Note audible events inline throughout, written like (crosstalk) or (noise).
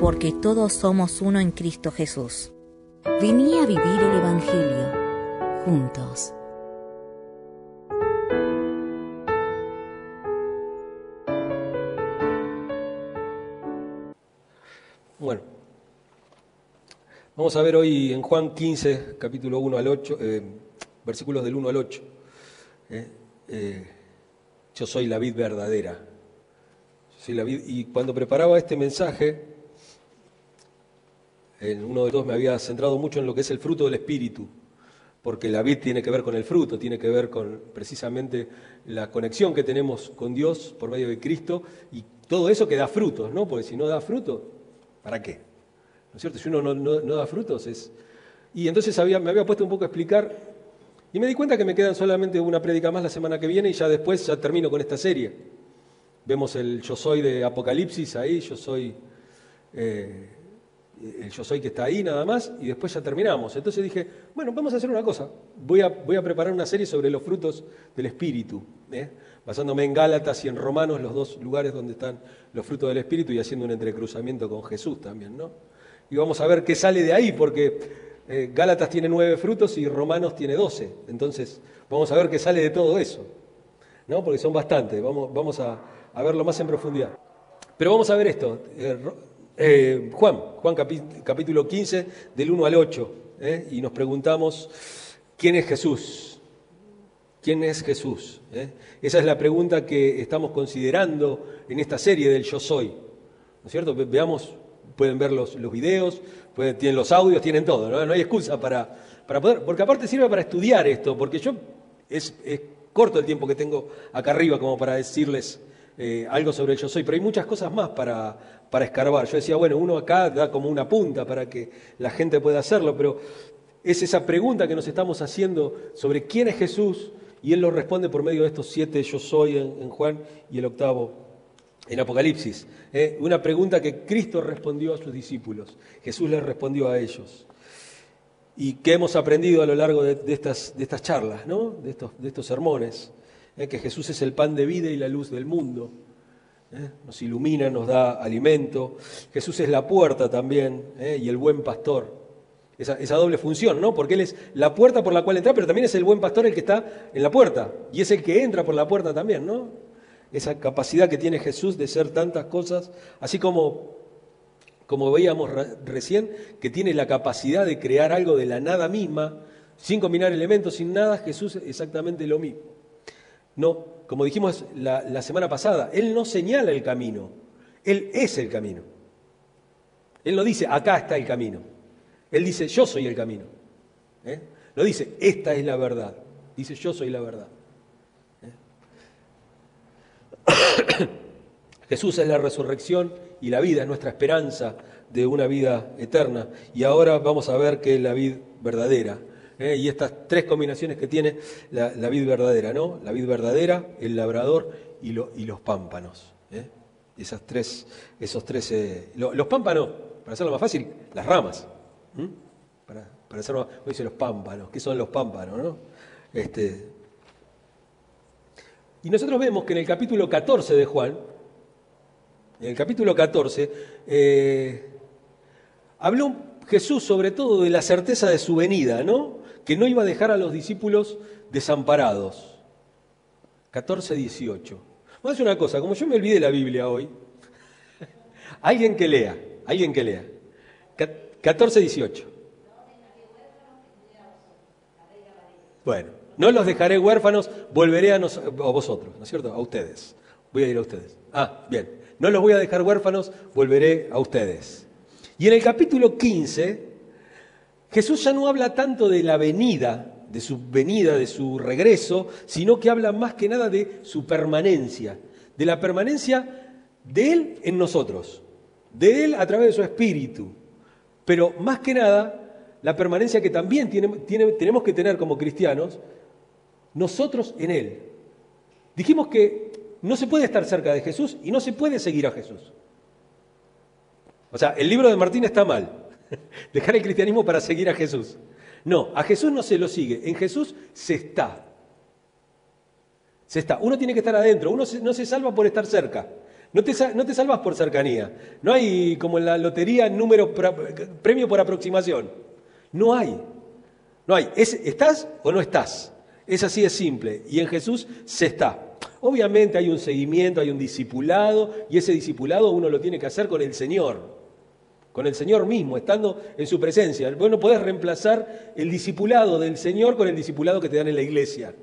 Porque todos somos uno en Cristo Jesús. Vení a vivir el Evangelio juntos. Bueno, vamos a ver hoy en Juan 15, capítulo 1 al 8, eh, versículos del 1 al 8. Eh, eh, yo soy la vid verdadera. Yo soy la vid, y cuando preparaba este mensaje, en uno de dos me había centrado mucho en lo que es el fruto del Espíritu, porque la vid tiene que ver con el fruto, tiene que ver con precisamente la conexión que tenemos con Dios por medio de Cristo y todo eso que da frutos, ¿no? Porque si no da fruto, ¿para qué? ¿No es cierto? Si uno no, da frutos es... Y entonces me había puesto un poco a explicar y me di cuenta que me quedan solamente una prédica más la semana que viene y ya después ya termino con esta serie. Vemos el yo soy de Apocalipsis ahí, yo soy... Eh, el yo soy que está ahí nada más, y después ya terminamos. Entonces dije, bueno, vamos a hacer una cosa, voy a, voy a preparar una serie sobre los frutos del Espíritu, ¿eh? basándome en Gálatas y en Romanos, los dos lugares donde están los frutos del Espíritu, y haciendo un entrecruzamiento con Jesús también, ¿no? Y vamos a ver qué sale de ahí, porque eh, Gálatas tiene nueve frutos y Romanos tiene doce. Entonces, vamos a ver qué sale de todo eso, ¿no? Porque son bastantes, vamos, vamos a, a verlo más en profundidad. Pero vamos a ver esto. Eh, eh, Juan, Juan capítulo 15, del 1 al 8, ¿eh? y nos preguntamos, ¿quién es Jesús? ¿Quién es Jesús? ¿Eh? Esa es la pregunta que estamos considerando en esta serie del Yo Soy. ¿No es cierto? Veamos, pueden ver los, los videos, tienen los audios, tienen todo, ¿no? hay excusa para, para poder, porque aparte sirve para estudiar esto, porque yo es, es corto el tiempo que tengo acá arriba como para decirles eh, algo sobre el yo soy, pero hay muchas cosas más para, para escarbar. Yo decía, bueno, uno acá da como una punta para que la gente pueda hacerlo, pero es esa pregunta que nos estamos haciendo sobre quién es Jesús y él lo responde por medio de estos siete yo soy en, Juan y el octavo en Apocalipsis. ¿eh? Una pregunta que Cristo respondió a sus discípulos, Jesús les respondió a ellos. Y que hemos aprendido a lo largo de, estas, de estas, charlas, ¿no? de, estos, de estos sermones. ¿Eh? que Jesús es el pan de vida y la luz del mundo. ¿eh? Nos ilumina, nos da alimento. Jesús es la puerta también ¿eh? y el buen pastor. Esa, esa, doble función, ¿no? Porque Él es la puerta por la cual entra, pero también es el buen pastor el que está en la puerta. Y es el que entra por la puerta también, ¿no? Esa capacidad que tiene Jesús de ser tantas cosas, así como, como veíamos recién, que tiene la capacidad de crear algo de la nada misma, sin combinar elementos, sin nada, Jesús es exactamente lo mismo. No, como dijimos la, semana pasada, Él no señala el camino, Él es el camino. Él no dice, acá está el camino. Él dice, yo soy el camino. ¿Eh? No dice, esta es la verdad. Dice, yo soy la verdad. ¿Eh? (coughs) Jesús es la resurrección y la vida, es nuestra esperanza de una vida eterna. Y ahora vamos a ver qué es la vida verdadera. ¿Eh? y estas tres combinaciones que tiene la, la, vid verdadera, ¿no? La vid verdadera, el labrador y, los pámpanos. ¿eh? Esas tres, esos tres, eh, los pámpanos, para hacerlo más fácil, las ramas. Para, hacerlo, hoy dice los pámpanos, ¿qué son los pámpanos? ¿no? Este, y nosotros vemos que en el capítulo 14 de Juan, en el capítulo 14, habló Jesús sobre todo de la certeza de su venida, ¿no? Que no iba a dejar a los discípulos desamparados. 14, 18. Vamos a hacer una cosa, como yo me olvidé la Biblia hoy, (laughs) alguien que lea, alguien que lea. 14, 18. Bueno, no los dejaré huérfanos, volveré a, vosotros, ¿no es cierto? A ustedes. Voy a ir a ustedes. Ah, bien. No los voy a dejar huérfanos, volveré a ustedes. Y en el capítulo 15 Jesús ya no habla tanto de la venida, de su venida, de su regreso, sino que habla más que nada de su permanencia, de la permanencia de Él en nosotros, de Él a través de su espíritu. Pero más que nada, la permanencia que también tenemos que tener como cristianos, nosotros en Él. Dijimos que no se puede estar cerca de Jesús y no se puede seguir a Jesús. O sea, el libro de Martín está mal. (laughs) Dejar el cristianismo para seguir a Jesús. No, a Jesús no se lo sigue, en Jesús se está. Se está. Uno tiene que estar adentro, uno no se salva por estar cerca. No te, no te salvas por cercanía. No hay, como en la lotería, número, premio por aproximación. No hay. No hay. ¿Estás o no estás? Es así de simple. Y en Jesús se está. Obviamente hay un seguimiento, hay un discipulado, y ese discipulado uno lo tiene que hacer con el Señor con el Señor mismo, estando en su presencia. Vos no podés reemplazar el discipulado del Señor con el discipulado que te dan en la iglesia.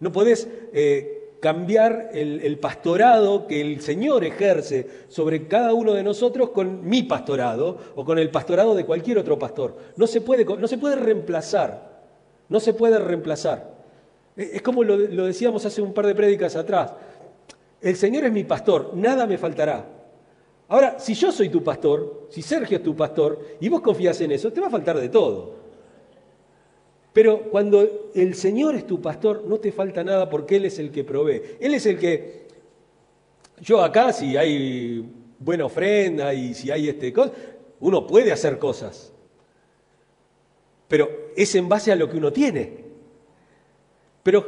No podés eh, cambiar el, pastorado que el Señor ejerce sobre cada uno de nosotros con mi pastorado o con el pastorado de cualquier otro pastor. No se puede, no se puede reemplazar, no se puede reemplazar. Eh, es como lo, lo decíamos hace un par de prédicas atrás. El Señor es mi pastor, nada me faltará. Ahora, si yo soy tu pastor, si Sergio es tu pastor, y vos confías en eso, te va a faltar de todo. Pero cuando el Señor es tu pastor, no te falta nada porque Él es el que provee. Él es el que, yo acá, si hay buena ofrenda y si hay este uno puede hacer cosas. Pero es en base a lo que uno tiene. Pero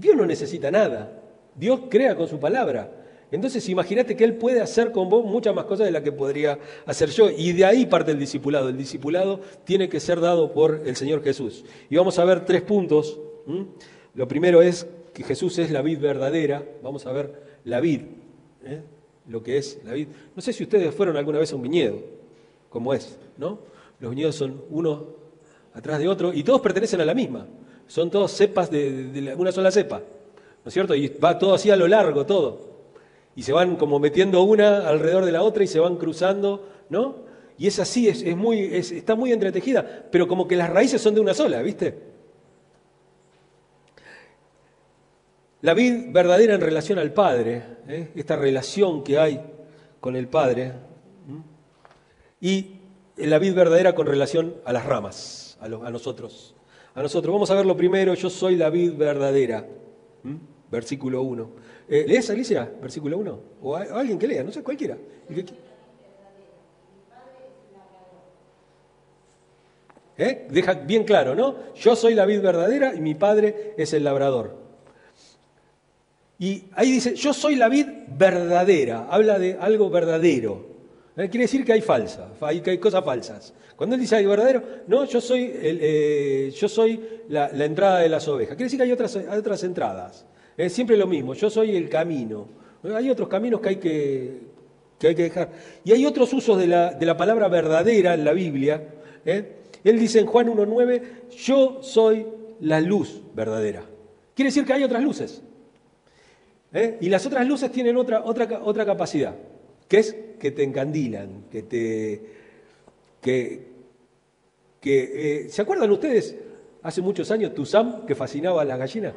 Dios no necesita nada. Dios crea con su palabra. Entonces imagínate que Él puede hacer con vos muchas más cosas de las que podría hacer yo. Y de ahí parte el discipulado. El discipulado tiene que ser dado por el Señor Jesús. Y vamos a ver tres puntos. Lo primero es que Jesús es la vid verdadera. Vamos a ver la vid, ¿eh? lo que es la vid. No sé si ustedes fueron alguna vez a un viñedo, como es, ¿no? Los viñedos son uno atrás de otro y todos pertenecen a la misma. Son todos cepas de, de una sola cepa, ¿no es cierto? Y va todo así a lo largo, todo y se van como metiendo una alrededor de la otra y se van cruzando, ¿no? Y es así, es, muy, está muy entretejida, pero como que las raíces son de una sola, ¿viste? La vid verdadera en relación al Padre, ¿eh? esta relación que hay con el Padre, y la vid verdadera con relación a las ramas, a, nosotros. A nosotros. Vamos a ver lo primero, yo soy la vid verdadera, versículo 1. Eh, ¿Lees, Alicia, versículo 1? O, alguien que lea, no sé, cualquiera. ¿Eh? Deja bien claro, ¿no? Yo soy la vid verdadera y mi padre es el labrador. Y ahí dice, yo soy la vid verdadera, habla de algo verdadero. ¿Eh? Quiere decir que hay falsa, hay, que hay cosas falsas. Cuando él dice hay verdadero, no, yo soy, el, yo soy la, entrada de las ovejas. Quiere decir que hay otras entradas. Es siempre lo mismo, yo soy el camino. Hay otros caminos que hay que, hay que dejar. Y hay otros usos de la, de la palabra verdadera en la Biblia. ¿eh? Él dice en Juan 1.9, yo soy la luz verdadera. Quiere decir que hay otras luces. ¿eh? Y las otras luces tienen otra, otra, otra capacidad, que es que te encandilan, que te... Que, que, eh, ¿Se acuerdan ustedes hace muchos años Tuzam que fascinaba a las gallinas?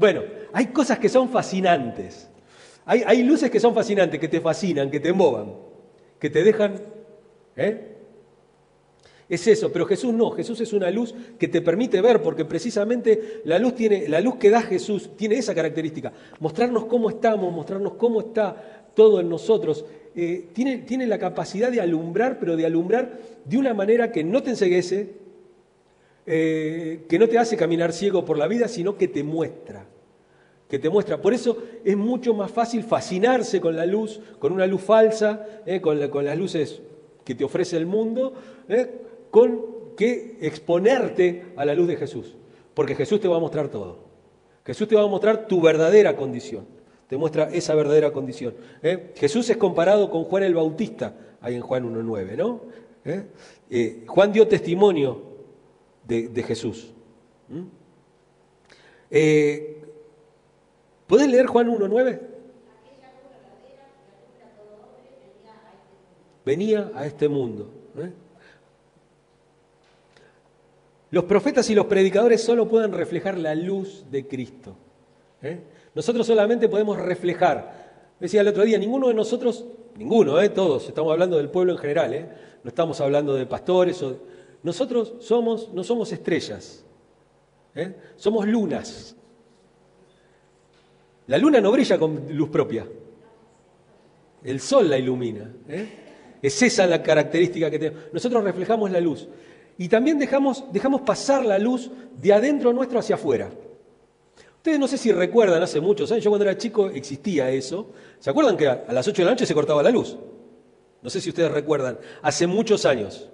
Bueno, hay cosas que son fascinantes. Hay, luces que son fascinantes, que te fascinan, que te emboban, que te dejan... ¿eh? Es eso, pero Jesús no, Jesús es una luz que te permite ver, porque precisamente la luz, tiene, la luz que da Jesús tiene esa característica, mostrarnos cómo estamos, mostrarnos cómo está todo en nosotros. Eh, tiene, tiene la capacidad de alumbrar, pero de alumbrar de una manera que no te enseguece, eh, que no te hace caminar ciego por la vida, sino que te muestra. Que te muestra. Por eso es mucho más fácil fascinarse con la luz, con una luz falsa, eh, con, las luces que te ofrece el mundo, eh, con que exponerte a la luz de Jesús. Porque Jesús te va a mostrar todo. Jesús te va a mostrar tu verdadera condición. Te muestra esa verdadera condición. Jesús es comparado con Juan el Bautista, ahí en Juan 1.9, ¿no? Juan dio testimonio de, Jesús. ¿Mm? Eh, ¿Puedes leer Juan 1.9? Venía a este mundo. ¿eh? Los profetas y los predicadores solo pueden reflejar la luz de Cristo. ¿eh? Nosotros solamente podemos reflejar. Decía el otro día, ninguno de nosotros ninguno, ¿eh? todos, estamos hablando del pueblo en general, no estamos hablando de pastores. O... Nosotros somos, no somos estrellas, ¿eh? somos lunas. La luna no brilla con luz propia, el sol la ilumina. ¿eh? Es esa la característica que tenemos. Nosotros reflejamos la luz y también dejamos, dejamos pasar la luz de adentro nuestro hacia afuera. Ustedes no sé si recuerdan, hace muchos años, yo cuando era chico existía eso. ¿Se acuerdan que a las 8 de la noche se cortaba la luz? No sé si ustedes recuerdan, hace muchos años,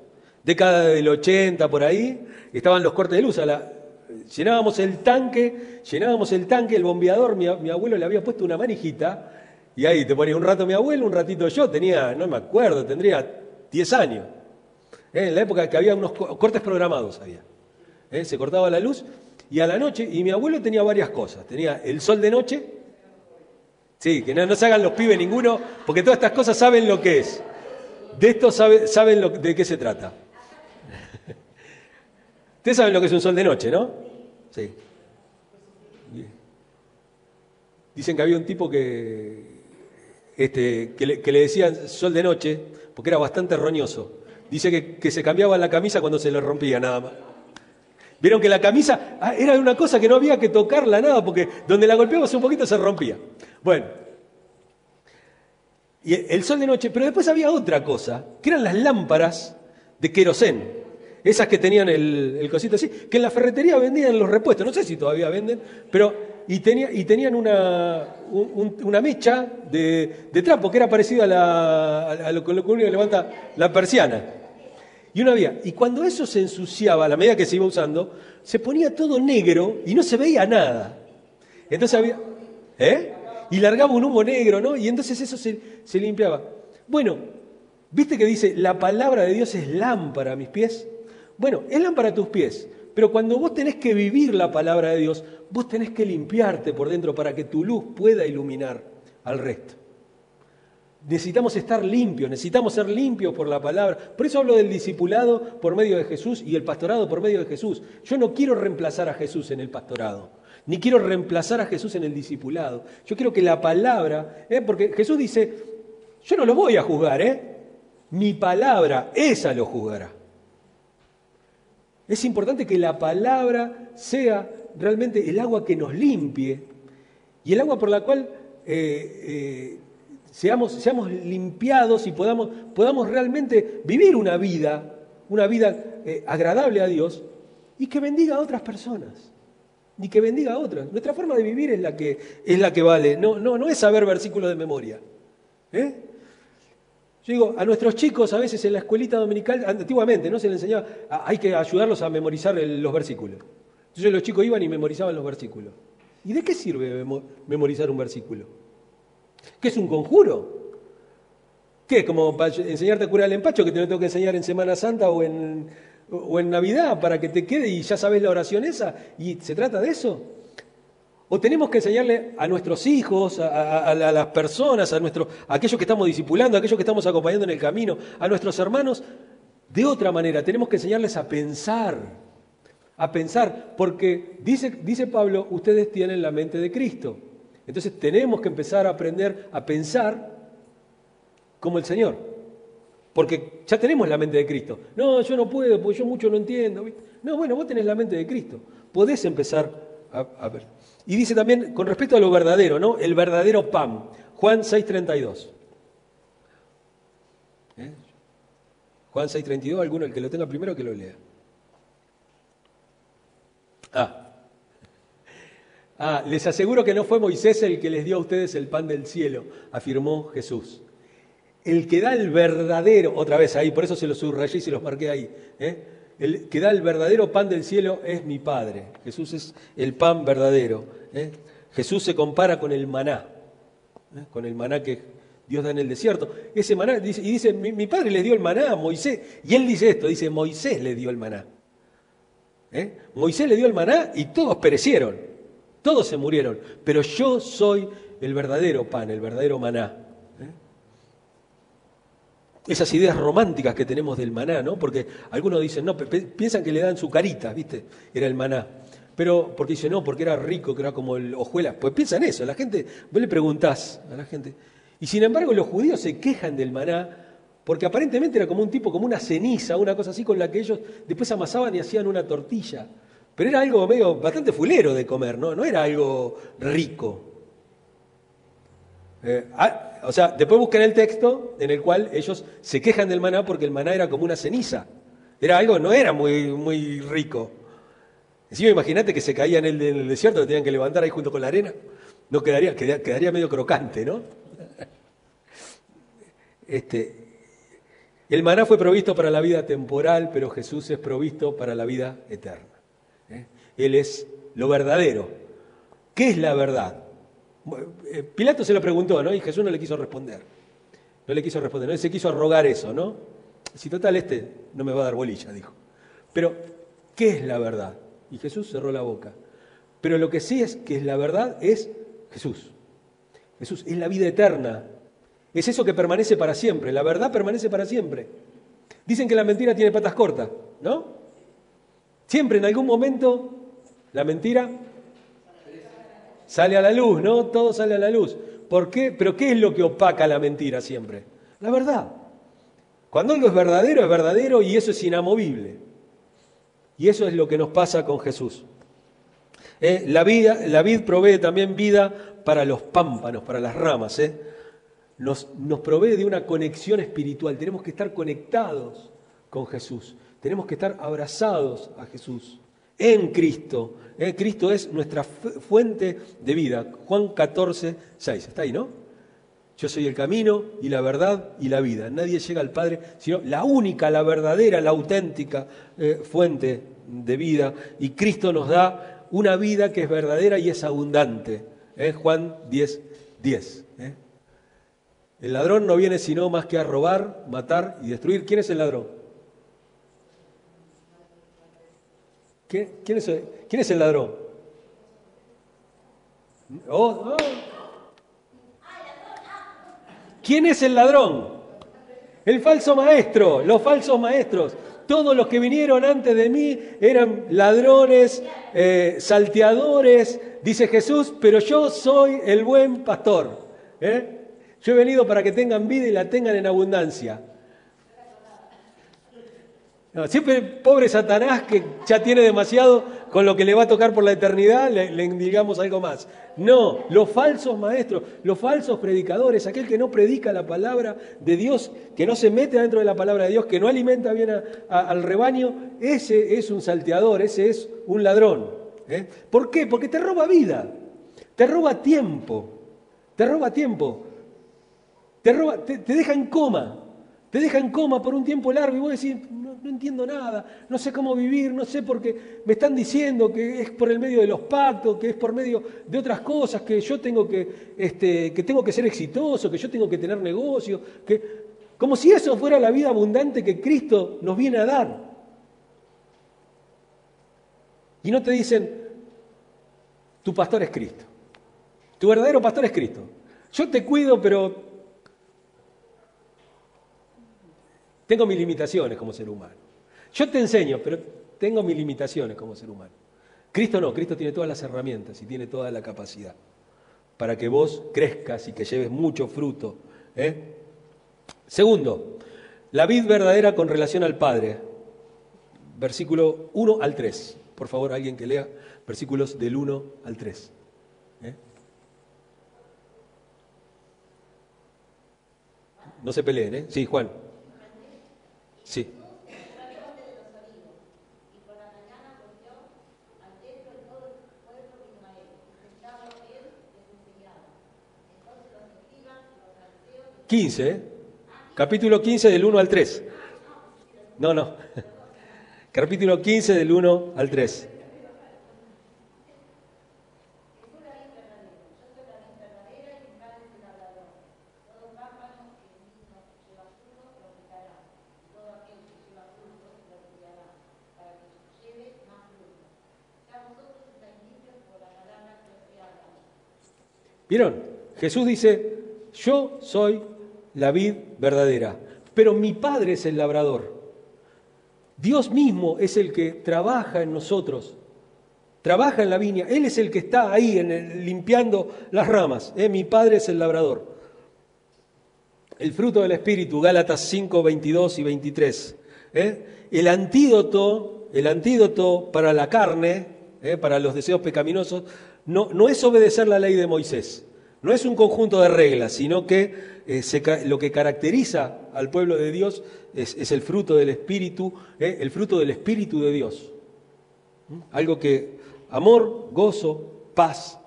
década del 80 por ahí, estaban los cortes de luz. llenábamos el tanque, llenábamos el tanque, el bombeador, mi, abuelo le había puesto una manijita, y ahí te ponía un rato mi abuelo, un ratito yo, tenía, no me acuerdo, tendría 10 años. ¿Eh? En la época que había unos cortes programados había. ¿Eh? Se cortaba la luz y a la noche, y mi abuelo tenía varias cosas. Tenía el sol de noche, sí, que no, se hagan los pibes ninguno, porque todas estas cosas saben lo que es. De esto saben lo, de qué se trata. Ustedes saben lo que es un sol de noche, ¿no? Sí. Dicen que había un tipo que, este, que, le, que le decían sol de noche porque era bastante roñoso. Dice que, que se cambiaba la camisa cuando se le rompía nada más. Vieron que la camisa ah, era una cosa que no había que tocarla nada, porque donde la golpeabas un poquito se rompía. Bueno, y el sol de noche, pero después había otra cosa, que eran las lámparas de querosén. Esas que tenían el, cosito así, que en la ferretería vendían los repuestos, no sé si todavía venden, pero y, tenía, y tenían una, una mecha de, trapo que era parecida a, la, lo que uno levanta la persiana. Y una había. Y cuando eso se ensuciaba, a la medida que se iba usando, se ponía todo negro y no se veía nada. Entonces había. ¿Eh? Y largaba un humo negro, ¿no? Y entonces eso se, se limpiaba. Bueno, ¿viste que dice, la palabra de Dios es lámpara a mis pies? Bueno, es lámpara tus pies. Pero cuando vos tenés que vivir la palabra de Dios, vos tenés que limpiarte por dentro para que tu luz pueda iluminar al resto. Necesitamos estar limpios, necesitamos ser limpios por la palabra. Por eso hablo del discipulado por medio de Jesús y el pastorado por medio de Jesús. Yo no quiero reemplazar a Jesús en el pastorado, ni quiero reemplazar a Jesús en el discipulado. Yo quiero que la palabra, ¿eh? porque Jesús dice, yo no lo voy a juzgar, ¿eh? mi palabra, esa lo juzgará. Es importante que la palabra sea realmente el agua que nos limpie y el agua por la cual eh, eh, seamos, limpiados y podamos, podamos realmente vivir una vida, una vida eh, agradable a Dios y que bendiga a otras personas. Y que bendiga a otras. Nuestra forma de vivir es la que, es la que vale. No, no, no es saber versículos de memoria. ¿eh? Yo digo, a nuestros chicos a veces en la escuelita dominical, antiguamente, ¿no? Se les enseñaba, hay que ayudarlos a memorizar los versículos. Entonces los chicos iban y memorizaban los versículos. ¿Y de qué sirve memorizar un versículo? ¿Qué es un conjuro? ¿Qué? ¿Como para enseñarte a curar el empacho que te lo tengo que enseñar en Semana Santa o en, o en Navidad para que te quede y ya sabes la oración esa? ¿Y se trata de eso? ¿O tenemos que enseñarle a nuestros hijos, a, las personas, a, nuestro, a aquellos que estamos discipulando, a aquellos que estamos acompañando en el camino, a nuestros hermanos, de otra manera? Tenemos que enseñarles a pensar, a pensar, porque dice, dice Pablo, ustedes tienen la mente de Cristo. Entonces tenemos que empezar a aprender a pensar como el Señor. Porque ya tenemos la mente de Cristo. No, yo no puedo, porque yo mucho no entiendo. No, bueno, vos tenés la mente de Cristo. Podés empezar a, ver. Y dice también, con respecto a lo verdadero, ¿no? El verdadero pan. Juan 6.32. ¿Eh? Juan 6.32, alguno, el que lo tenga primero, que lo lea. Ah, Ah, les aseguro que no fue Moisés el que les dio a ustedes el pan del cielo, afirmó Jesús. El que da el verdadero, otra vez ahí, por eso se los subrayé y se los marqué ahí. ¿eh? El que da el verdadero pan del cielo es mi Padre. Jesús es el pan verdadero. ¿eh? Jesús se compara con el maná, ¿eh? con el maná que Dios da en el desierto. Ese maná, y dice, mi, padre le dio el maná a Moisés. Y él dice esto, dice, Moisés le dio el maná. Moisés le dio el maná y todos perecieron. Todos se murieron, pero yo soy el verdadero pan, el verdadero maná. Esas ideas románticas que tenemos del maná, ¿no? Porque algunos dicen, no, piensan que le dan su carita, ¿viste? Era el maná. Pero, porque dicen, no, porque era rico, que era como el hojuelas. Pues piensan eso, la gente, vos le preguntás a la gente, Y sin embargo los judíos se quejan del maná porque aparentemente era como un tipo, como una ceniza, una cosa así con la que ellos después amasaban y hacían una tortilla. Pero era algo medio bastante fulero de comer, ¿no? No era algo rico. Eh, ah, o sea, después buscan el texto en el cual ellos se quejan del maná porque el maná era como una ceniza. Era algo, no era muy, muy rico. Encima imagínate que se caía en el, desierto, lo tenían que levantar ahí junto con la arena. No quedaría, quedaría medio crocante, ¿no? Este, el maná fue provisto para la vida temporal, pero Jesús es provisto para la vida eterna. ¿eh? Él es lo verdadero. ¿Qué es la verdad? Eh, Pilato se lo preguntó, ¿no? Y Jesús no le quiso responder. No le quiso responder, no se quiso rogar eso, ¿no? Si total este no me va a dar bolilla, dijo. Pero, ¿qué es la verdad? Y Jesús cerró la boca. Pero lo que sí es que es la verdad es Jesús. Jesús es la vida eterna, es eso que permanece para siempre. La verdad permanece para siempre. Dicen que la mentira tiene patas cortas, ¿no? Siempre en algún momento la mentira sale a la luz, ¿no? Todo sale a la luz. ¿Por qué? Pero ¿qué es lo que opaca la mentira siempre? La verdad. Cuando algo es verdadero, es verdadero y eso es inamovible. Y eso es lo que nos pasa con Jesús. Eh, la, vida, la vid provee también vida para los pámpanos, para las ramas. ¿eh? nos, provee de una conexión espiritual. Tenemos que estar conectados con Jesús. Tenemos que estar abrazados a Jesús en Cristo. ¿eh? Cristo es nuestra fuente de vida. Juan 14, 6. Está ahí, ¿no? Yo soy el camino y la verdad y la vida. Nadie llega al Padre, sino la única, la verdadera, la auténtica eh, fuente de vida. Y Cristo nos da una vida que es verdadera y es abundante. ¿eh? Juan 10, 10. El ladrón no viene sino más que a robar, matar y destruir. ¿Quién es el ladrón? ¿Quién, es, el ladrón? Oh. ¿Quién es el ladrón? El falso maestro, los falsos maestros. Todos los que vinieron antes de mí eran ladrones, eh, salteadores, dice Jesús, pero yo soy el buen pastor. ¿eh? Yo he venido para que tengan vida y la tengan en abundancia. Siempre pobre Satanás que ya tiene demasiado con lo que le va a tocar por la eternidad, le, le, digamos algo más. No, los falsos maestros, los falsos predicadores, aquel que no predica la palabra de Dios, que no se mete dentro de la palabra de Dios, que no alimenta bien al rebaño, ese es un salteador, ese es un ladrón. ¿eh? ¿Por qué? Porque te roba vida, te roba tiempo, te roba tiempo te, deja en coma, te deja en coma por un tiempo largo y vos decís, no, entiendo nada, no sé cómo vivir, no sé por qué me están diciendo que es por el medio de los pactos, que es por medio de otras cosas, que yo tengo que, este, que tengo que ser exitoso, que yo tengo que tener negocio, que, como si eso fuera la vida abundante que Cristo nos viene a dar. Y no te dicen, tu pastor es Cristo, tu verdadero pastor es Cristo. Yo te cuido, pero Tengo mis limitaciones como ser humano. Yo te enseño, pero tengo mis limitaciones como ser humano. Cristo no, Cristo tiene todas las herramientas y tiene toda la capacidad para que vos crezcas y que lleves mucho fruto. ¿eh? Segundo, la vid verdadera con relación al Padre. Versículo 1 al 3. Por favor, alguien que lea versículos del 1 al 3. ¿eh? No se peleen, ¿eh? Sí, Juan. Sí. Quince, ¿eh? capítulo 15 del 1 al 3. No, no. (laughs) Capítulo 15 del 1 al 3. ¿Vieron? Jesús dice, yo soy la vid verdadera, pero mi Padre es el labrador. Dios mismo es el que trabaja en nosotros, trabaja en la viña, Él es el que está ahí en limpiando las ramas, ¿eh? mi Padre es el labrador. el fruto del Espíritu, Gálatas 5, 22 y 23. ¿eh? El antídoto, el antídoto para la carne, ¿eh? para los deseos pecaminosos, no, es obedecer la ley de Moisés, no es un conjunto de reglas, sino que eh, lo que caracteriza al pueblo de Dios es, el fruto del Espíritu, el fruto del Espíritu de Dios. ¿Mm? Algo que amor, gozo, paz.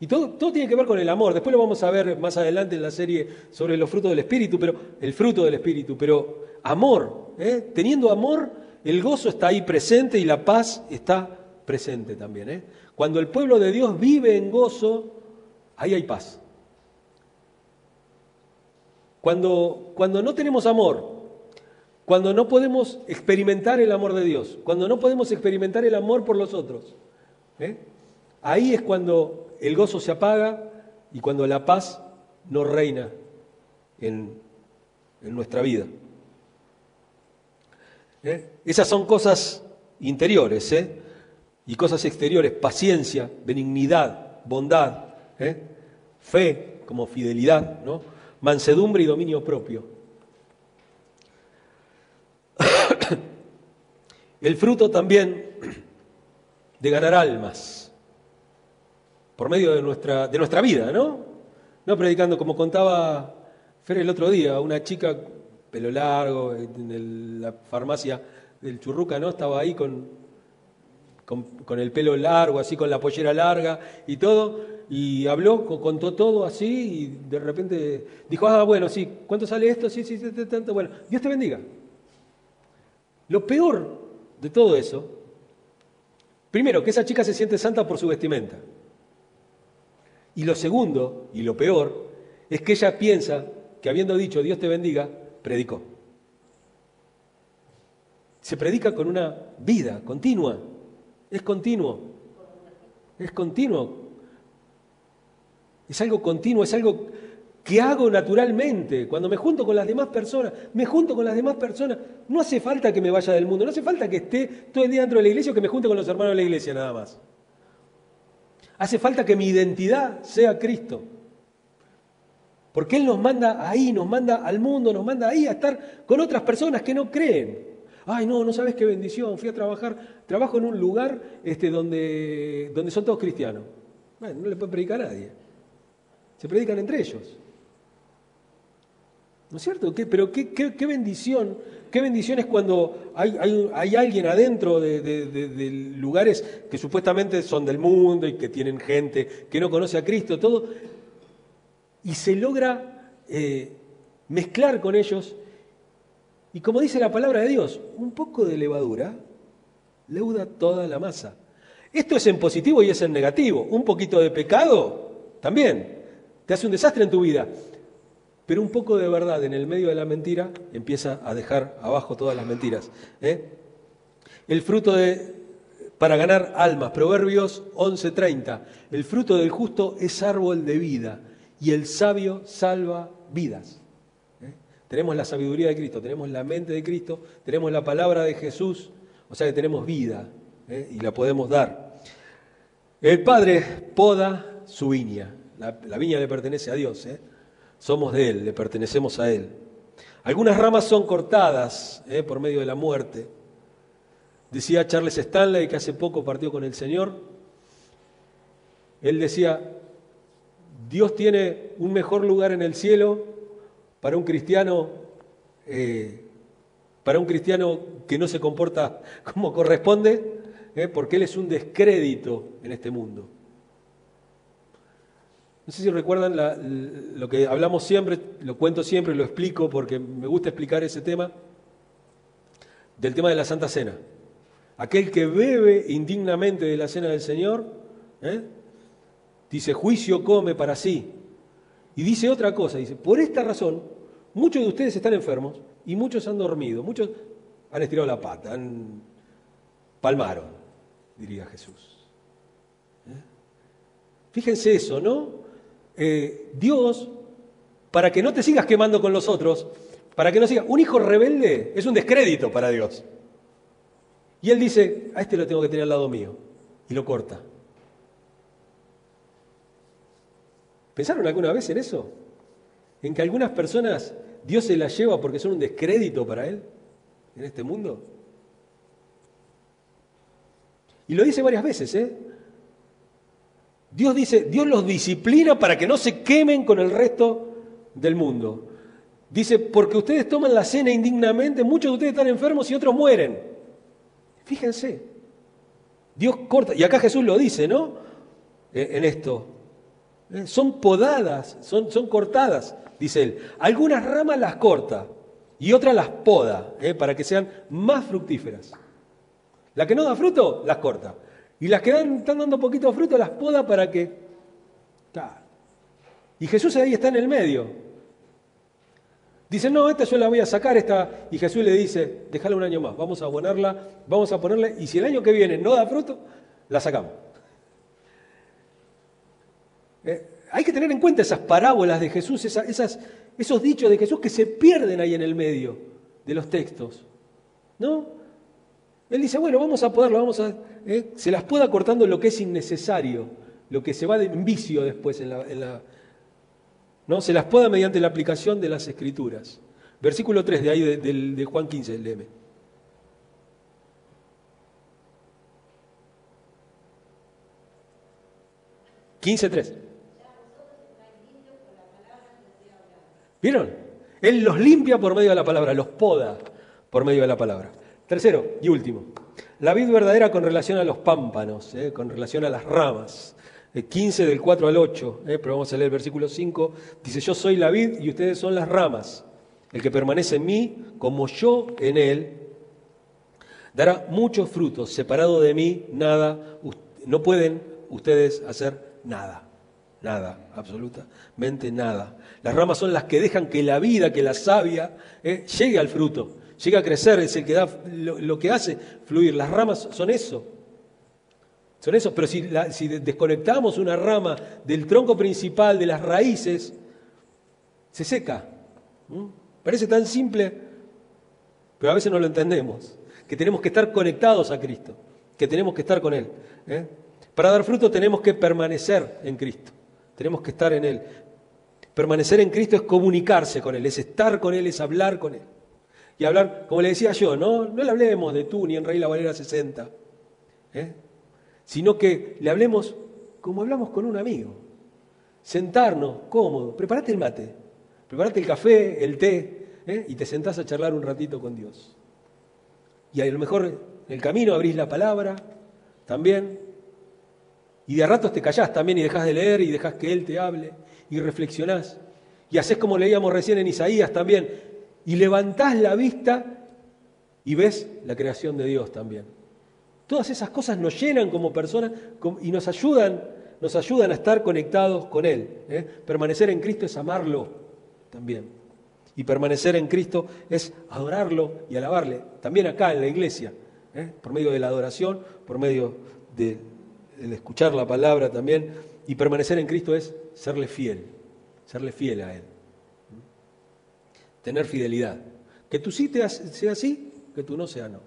Y todo, todo, tiene que ver con el amor. Después lo vamos a ver más adelante en la serie sobre los frutos del Espíritu, pero el fruto del Espíritu. Pero amor, ¿eh? teniendo amor, el gozo está ahí presente y la paz está presente también. Cuando el pueblo de Dios vive en gozo, ahí hay paz. Cuando, cuando no tenemos amor, cuando no podemos experimentar el amor de Dios, cuando no podemos experimentar el amor por los otros, ¿eh? ahí es cuando el gozo se apaga y cuando la paz no reina en, nuestra vida. ¿Eh? Esas son cosas interiores ¿eh? Y cosas exteriores, paciencia, benignidad, bondad, ¿eh? fe como fidelidad, ¿no? mansedumbre y dominio propio. (coughs) El fruto también de ganar almas por medio de nuestra, de nuestra vida, ¿no? No predicando, como contaba Fer el otro día, una chica, pelo largo, en la farmacia del Churruca, ¿no? Estaba ahí con, con, el pelo largo, así con la pollera larga y todo, y habló, contó todo así, y de repente dijo, ah, bueno, sí, ¿cuánto sale esto? Sí, sí, sí, tanto, bueno, Dios te bendiga. Lo peor de todo eso, primero, que esa chica se siente santa por su vestimenta. Y lo segundo, y lo peor, es que ella piensa que habiendo dicho Dios te bendiga, predicó. Se predica con una vida continua, es continuo, es continuo, es algo continuo, es algo que hago naturalmente. Cuando me junto con las demás personas, me junto con las demás personas. No hace falta que me vaya del mundo, no hace falta que esté todo el día dentro de la iglesia o que me junte con los hermanos de la iglesia nada más. Hace falta que mi identidad sea Cristo. Porque Él nos manda ahí, nos manda al mundo, nos manda ahí a estar con otras personas que no creen. Ay, no, no sabes qué bendición. Fui a trabajar, trabajo en un lugar este, donde, donde son todos cristianos. Bueno, no le puede predicar a nadie. Se predican entre ellos. ¿No es cierto? pero qué, qué, bendición, qué bendición es cuando hay, hay, alguien adentro de, lugares que supuestamente son del mundo y que tienen gente que no conoce a Cristo, todo, y se logra eh, mezclar con ellos. Y como dice la palabra de Dios, un poco de levadura leuda toda la masa. Esto es en positivo y es en negativo. Un poquito de pecado también te hace un desastre en tu vida. Pero un poco de verdad en el medio de la mentira empieza a dejar abajo todas las mentiras. ¿eh? El fruto de, para ganar almas, Proverbios 11:30, el fruto del justo es árbol de vida y el sabio salva vidas. Tenemos la sabiduría de Cristo, tenemos la mente de Cristo, tenemos la palabra de Jesús, o sea que tenemos vida ¿eh? y la podemos dar. El Padre poda su viña, la, la viña le pertenece a Dios. ¿eh? Somos de Él, le pertenecemos a Él. Algunas ramas son cortadas eh, por medio de la muerte. Decía Charles Stanley, que hace poco partió con el Señor, él decía, Dios tiene un mejor lugar en el cielo para un cristiano, eh, para un cristiano que no se comporta (laughs) como corresponde, eh, porque Él es un descrédito en este mundo. No sé si recuerdan lo que hablamos siempre, lo cuento siempre, lo explico porque me gusta explicar ese tema, del tema de la Santa Cena. Aquel que bebe indignamente de la cena del Señor, ¿eh? dice, juicio come para sí. Y dice otra cosa, dice, por esta razón, muchos de ustedes están enfermos y muchos han dormido, muchos han estirado la pata, han palmaron, diría Jesús. ¿Eh? Fíjense eso, ¿no? Eh, Dios, para que no te sigas quemando con los otros, para que no sigas, un hijo rebelde es un descrédito para Dios. Y él dice, a este lo tengo que tener al lado mío, y lo corta. ¿Pensaron alguna vez en eso? en que algunas personas Dios se las lleva porque son un descrédito para Él en este mundo? Y lo dice varias veces, ¿eh? Dios dice, Dios los disciplina para que no se quemen con el resto del mundo. Dice, porque ustedes toman la cena indignamente, muchos de ustedes están enfermos y otros mueren. Fíjense, Dios corta, y acá Jesús lo dice, ¿no? E, en esto. ¿Eh? Son podadas, son, cortadas, dice él. Algunas ramas las corta y otras las poda, ¿eh? para que sean más fructíferas. La que no da fruto, las corta. Y las que están dando poquito fruto las poda para que... Y Jesús ahí está en el medio. Dice, no, esta yo la voy a sacar, esta... Y Jesús le dice, déjala un año más, vamos a abonarla, vamos a ponerle, y si el año que viene no da fruto, la sacamos. Eh, hay que tener en cuenta esas parábolas de Jesús, esas, esos dichos de Jesús que se pierden ahí en el medio de los textos. ¿No? Él dice, bueno, vamos a poderlo, vamos a... ¿eh? se las pueda cortando lo que es innecesario, lo que se va en vicio después en la, ¿no? Se las pueda mediante la aplicación de las escrituras. Versículo 3 de ahí de, Juan 15, el DM. ¿15.3? ¿Vieron? Él los limpia por medio de la palabra, los poda por medio de la palabra. Tercero y último, la vid verdadera con relación a los pámpanos, eh, con relación a las ramas. 15 eh, del 4 al 8, eh, pero vamos a leer el versículo 5, dice, yo soy la vid y ustedes son las ramas. El que permanece en mí, como yo en él, dará muchos frutos. Separado de mí, nada, no pueden ustedes hacer nada. Nada, absolutamente nada. Las ramas son las que dejan que la vida, que la savia, llegue al fruto llega a crecer, es el que da lo, que hace fluir. Las ramas son eso. Son eso, pero si, desconectamos una rama del tronco principal, de las raíces, se seca. Parece tan simple, pero a veces no lo entendemos. Que tenemos que estar conectados a Cristo, que tenemos que estar con Él. ¿eh? Para dar fruto tenemos que permanecer en Cristo, tenemos que estar en Él. Permanecer en Cristo es comunicarse con Él, es estar con Él, es hablar con Él y hablar, como le decía yo, no, no le hablemos de tú ni en Rey La Valera 60, ¿eh? sino que le hablemos como hablamos con un amigo. Sentarnos, cómodo, prepárate el mate, prepárate el café, el té, ¿eh? y te sentás a charlar un ratito con Dios. Y a lo mejor en el camino abrís la palabra también, y de a ratos te callás también y dejás de leer y dejás que Él te hable, y reflexionás. Y haces como leíamos recién en Isaías también, y levantás la vista y ves la creación de Dios también. Todas esas cosas nos llenan como personas y nos ayudan, nos ayudan a estar conectados con Él. ¿eh? Permanecer en Cristo es amarlo también. Y permanecer en Cristo es adorarlo y alabarle. También acá en la iglesia, ¿eh? por medio de la adoración, por medio de, de escuchar la palabra también. Y permanecer en Cristo es serle fiel, serle fiel a Él tener fidelidad. Que tú sí te sea así, que tú no sea no.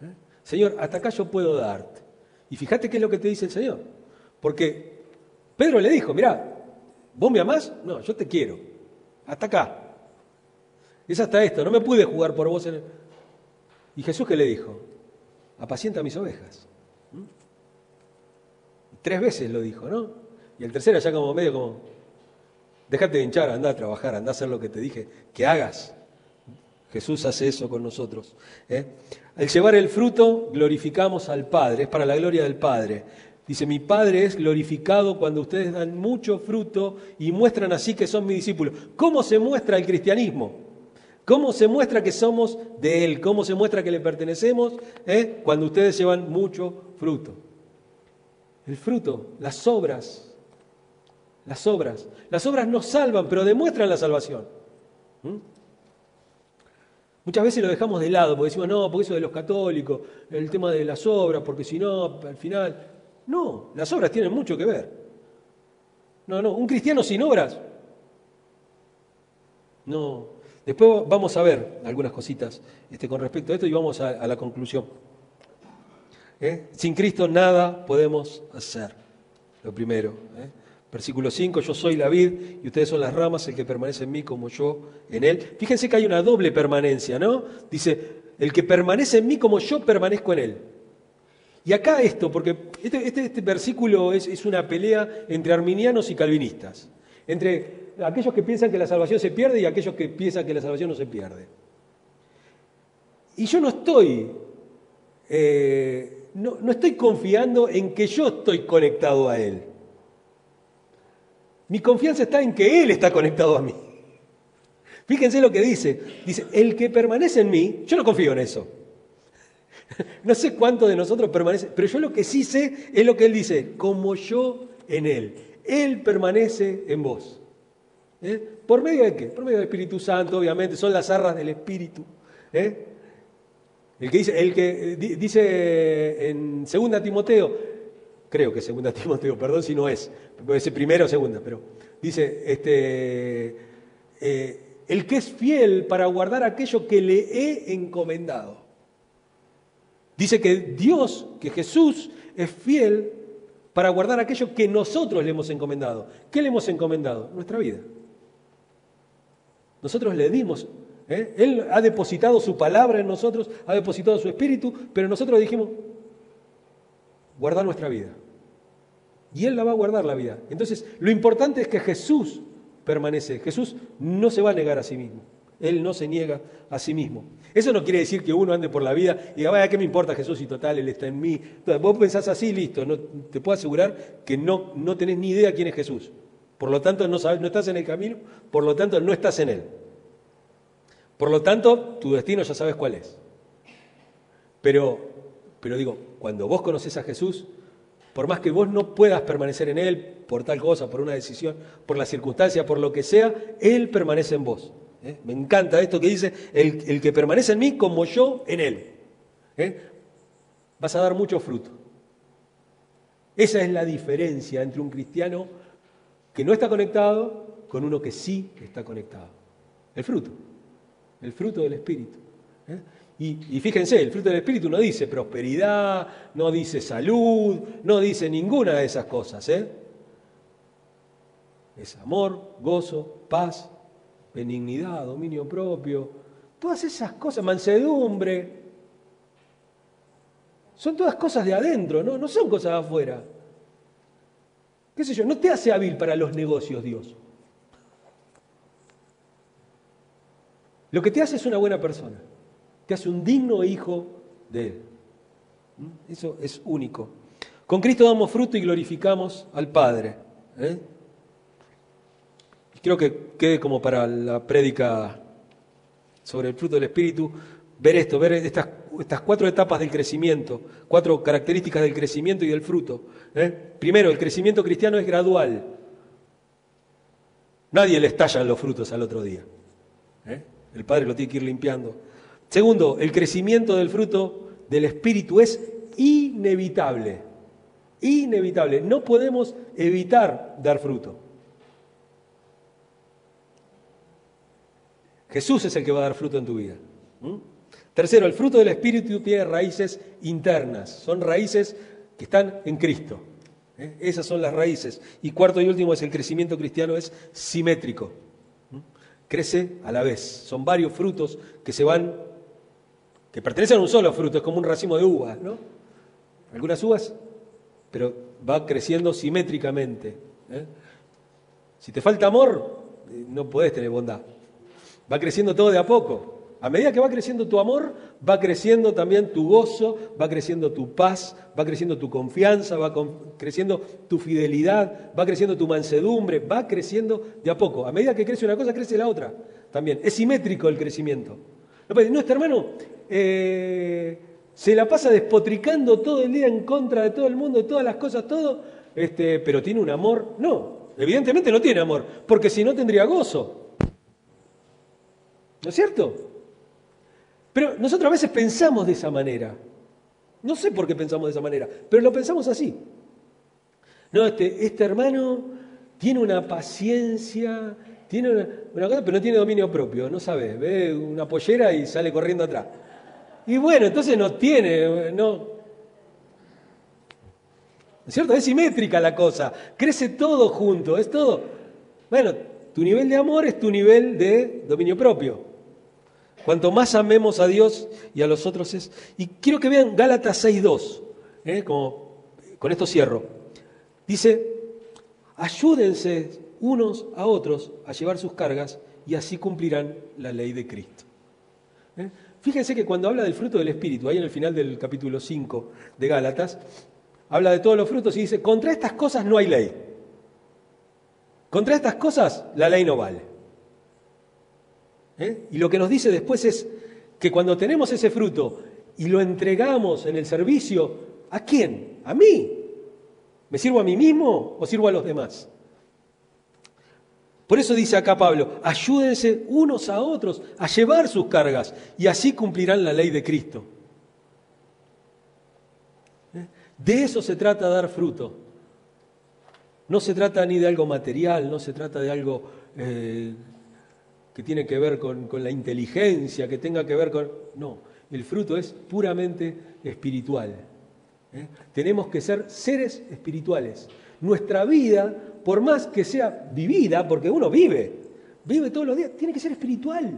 ¿Eh? Señor, hasta acá yo puedo darte. Y fíjate qué es lo que te dice el Señor. Porque Pedro le dijo, mira, ¿vos me amás? No, yo te quiero. Hasta acá. Es hasta esto, no me pude jugar por vos. En Y Jesús qué le dijo, apacienta mis ovejas. Tres veces lo dijo, ¿no? Y el tercero ya como medio como, Déjate de hinchar, anda a trabajar, anda a hacer lo que te dije que hagas. Jesús hace eso con nosotros. ¿eh? Al llevar el fruto, glorificamos al Padre, es para la gloria del Padre. Dice, mi Padre es glorificado cuando ustedes dan mucho fruto y muestran así que son mis discípulos. ¿Cómo se muestra el cristianismo? ¿Cómo se muestra que somos de Él? ¿Cómo se muestra que le pertenecemos? ¿Eh? Cuando ustedes llevan mucho fruto. El fruto, las obras, las obras. Las obras no salvan, pero demuestran la salvación. ¿Mm? Muchas veces lo dejamos de lado, porque decimos, no, porque eso de los católicos, el tema de las obras, porque si no, al final... No, las obras tienen mucho que ver. No, no, un cristiano sin obras. No. Después vamos a ver algunas cositas este, con respecto a esto y vamos a, la conclusión. ¿Eh? Sin Cristo nada podemos hacer, lo primero. ¿eh? Versículo 5, yo soy la vid y ustedes son las ramas, el que permanece en mí como yo en él. Fíjense que hay una doble permanencia, ¿no? Dice, el que permanece en mí como yo permanezco en él. Y acá esto, porque este, este, este versículo es, una pelea entre arminianos y calvinistas, entre aquellos que piensan que la salvación se pierde y aquellos que piensan que la salvación no se pierde. Y yo no estoy, eh, no, no estoy confiando en que yo estoy conectado a Él. Mi confianza está en que Él está conectado a mí. Fíjense lo que dice. Dice, el que permanece en mí, yo no confío en eso. (laughs) No sé cuánto de nosotros permanece, pero yo lo que sí sé es lo que Él dice, como yo en Él. Él permanece en vos. ¿Eh? ¿Por medio de qué? Por medio del Espíritu Santo, obviamente, son las arras del Espíritu. ¿Eh? El que dice, el que dice en 2 Timoteo, creo que 2 (laughs) Timoteo, perdón si no es, puede ser primero o segunda, pero dice, este, eh, el que es fiel para guardar aquello que le he encomendado. Dice que Dios, que Jesús es fiel para guardar aquello que nosotros le hemos encomendado. ¿Qué le hemos encomendado? Nuestra vida. Nosotros le dimos, ¿eh? Él ha depositado su palabra en nosotros, ha depositado su espíritu, pero nosotros dijimos, guardar nuestra vida. Y Él la va a guardar la vida. Entonces, lo importante es que Jesús permanece. Jesús no se va a negar a sí mismo. Él no se niega a sí mismo. Eso no quiere decir que uno ande por la vida y diga, vaya, ¿qué me importa Jesús y total, Él está en mí? Entonces, vos pensás así, listo. No, te puedo asegurar que no, no tenés ni idea quién es Jesús. Por lo tanto, no, sabes, no estás en el camino, por lo tanto, no estás en Él. Por lo tanto, tu destino ya sabes cuál es. Pero, pero digo, cuando vos conoces a Jesús, por más que vos no puedas permanecer en Él por tal cosa, por una decisión, por la circunstancia, por lo que sea, Él permanece en vos. ¿eh? Me encanta esto que dice, el, que permanece en mí como yo en Él. ¿eh? Vas a dar mucho fruto. Esa es la diferencia entre un cristiano que no está conectado con uno que sí está conectado. El fruto, el fruto del Espíritu. ¿eh? Y, fíjense, el fruto del Espíritu no dice prosperidad, no dice salud, no dice ninguna de esas cosas. ¿eh? Es amor, gozo, paz, benignidad, dominio propio, todas esas cosas, mansedumbre. Son todas cosas de adentro, ¿no? no son cosas de afuera. ¿Qué sé yo? No te hace hábil para los negocios Dios. Lo que te hace es una buena persona te hace un digno hijo de Él. ¿Mm? Eso es único. Con Cristo damos fruto y glorificamos al Padre. ¿eh? Creo que quede como para la prédica sobre el fruto del Espíritu, ver esto, ver estas, estas cuatro etapas del crecimiento, cuatro características del crecimiento y del fruto. ¿eh? Primero, el crecimiento cristiano es gradual. Nadie le estallan los frutos al otro día. ¿eh? El Padre lo tiene que ir limpiando. Segundo, el crecimiento del fruto del Espíritu es inevitable. Inevitable. No podemos evitar dar fruto. Jesús es el que va a dar fruto en tu vida. ¿Mm? Tercero, el fruto del Espíritu tiene raíces internas. Son raíces que están en Cristo. ¿eh? Esas son las raíces. Y cuarto y último es el crecimiento cristiano es simétrico. Crece a la vez. Son varios frutos que se van que pertenecen a un solo fruto, es como un racimo de uvas, ¿no? Algunas uvas, pero va creciendo simétricamente. ¿eh? Si te falta amor, eh, no puedes tener bondad. Va creciendo todo de a poco. A medida que va creciendo tu amor, va creciendo también tu gozo, va creciendo tu paz, va creciendo tu confianza, va creciendo tu fidelidad, va creciendo tu mansedumbre, va creciendo de a poco. A medida que crece una cosa, crece la otra también. Es simétrico el crecimiento. No, este hermano eh, se la pasa despotricando todo el día en contra de todo el mundo, de todas las cosas, todo, este, pero tiene un amor. No, evidentemente no tiene amor, porque si no tendría gozo. ¿No es cierto? Pero nosotros a veces pensamos de esa manera. No sé por qué pensamos de esa manera, pero lo pensamos así. No, este, este hermano tiene una paciencia, tiene una, cosa, pero no tiene dominio propio, no sabe, ve una pollera y sale corriendo atrás. Y bueno, entonces no tiene, no. es cierto? Es simétrica la cosa, crece todo junto, es todo. Bueno, tu nivel de amor es tu nivel de dominio propio. Cuanto más amemos a Dios y a los otros es... Y quiero que vean Gálatas 6.2, ¿eh? con esto cierro. Dice, ayúdense unos a otros a llevar sus cargas y así cumplirán la ley de Cristo. ¿Eh? Fíjense que cuando habla del fruto del Espíritu, ahí en el final del capítulo 5 de Gálatas, habla de todos los frutos y dice, contra estas cosas no hay ley. Contra estas cosas la ley no vale. ¿Eh? Y lo que nos dice después es que cuando tenemos ese fruto y lo entregamos en el servicio, ¿a quién? A mí. ¿Me sirvo a mí mismo o sirvo a los demás? Por eso dice acá Pablo, ayúdense unos a otros a llevar sus cargas y así cumplirán la ley de Cristo. ¿Eh? De eso se trata dar fruto. No se trata ni de algo material, no se trata de algo eh, que tiene que ver con, la inteligencia, que tenga que ver con... No, el fruto es puramente espiritual. ¿eh? Tenemos que ser seres espirituales. Nuestra vida por más que sea vivida, porque uno vive, vive todos los días, tiene que ser espiritual.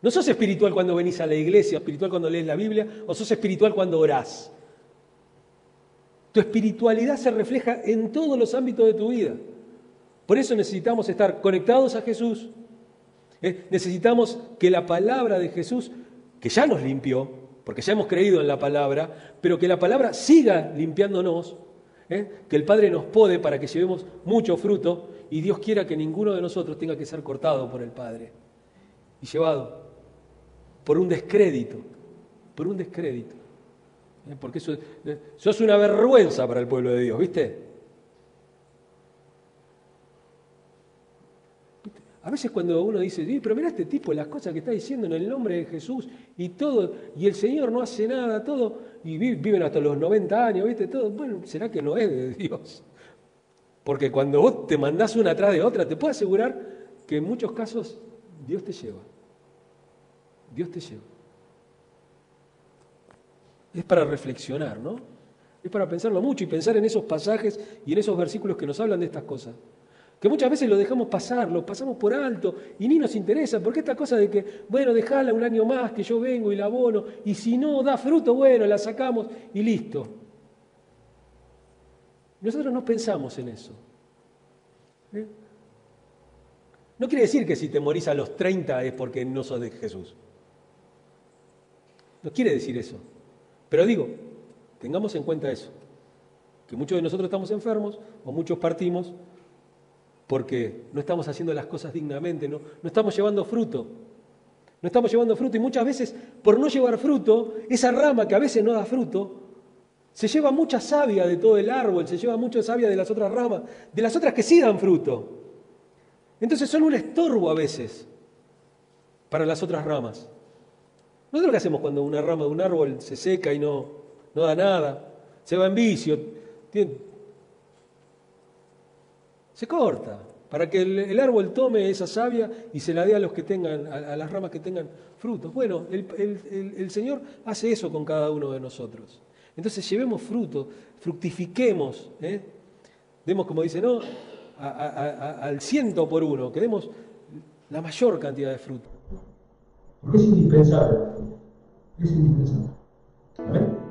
No sos espiritual cuando venís a la iglesia, espiritual cuando lees la Biblia, o sos espiritual cuando orás. Tu espiritualidad se refleja en todos los ámbitos de tu vida. Por eso necesitamos estar conectados a Jesús. ¿eh? Necesitamos que la palabra de Jesús, que ya nos limpió, porque ya hemos creído en la palabra, pero que la palabra siga limpiándonos, ¿eh? que el Padre nos pode para que llevemos mucho fruto y Dios quiera que ninguno de nosotros tenga que ser cortado por el Padre y llevado por un descrédito, por un descrédito. ¿eh? Porque eso, eso es una vergüenza para el pueblo de Dios, ¿viste? A veces cuando uno dice, pero mira este tipo, las cosas que está diciendo en el nombre de Jesús y todo, y el Señor no hace nada, todo, y viven hasta los 90 años, ¿viste? Todo, bueno, ¿será que no es de Dios? Porque cuando vos te mandás una atrás de otra, te puedo asegurar que en muchos casos Dios te lleva. Dios te lleva. Es para reflexionar, ¿no? Es para pensarlo mucho y pensar en esos pasajes y en esos versículos que nos hablan de estas cosas que muchas veces lo dejamos pasar, lo pasamos por alto y ni nos interesa, porque esta cosa de que, bueno, dejala un año más que yo vengo y la abono, y si no da fruto, bueno, la sacamos y listo. Nosotros no pensamos en eso. ¿Eh? No quiere decir que si te morís a los 30 es porque no sos de Jesús. No quiere decir eso. Pero digo, tengamos en cuenta eso, que muchos de nosotros estamos enfermos o muchos partimos porque no estamos haciendo las cosas dignamente, no, no estamos llevando fruto. No estamos llevando fruto y muchas veces por no llevar fruto, esa rama que a veces no da fruto, se lleva mucha savia de todo el árbol, se lleva mucha savia de las otras ramas, de las otras que sí dan fruto. Entonces son un estorbo a veces para las otras ramas. ¿No es lo que hacemos cuando una rama de un árbol se seca y no, no da nada? Se va en vicio, se corta, para que el, árbol tome esa savia y se la dé a los que tengan, a, las ramas que tengan frutos. Bueno, el, Señor hace eso con cada uno de nosotros. Entonces llevemos fruto, fructifiquemos, ¿eh? demos como dice, ¿no? al ciento por uno, que demos la mayor cantidad de fruto. es indispensable. Es indispensable.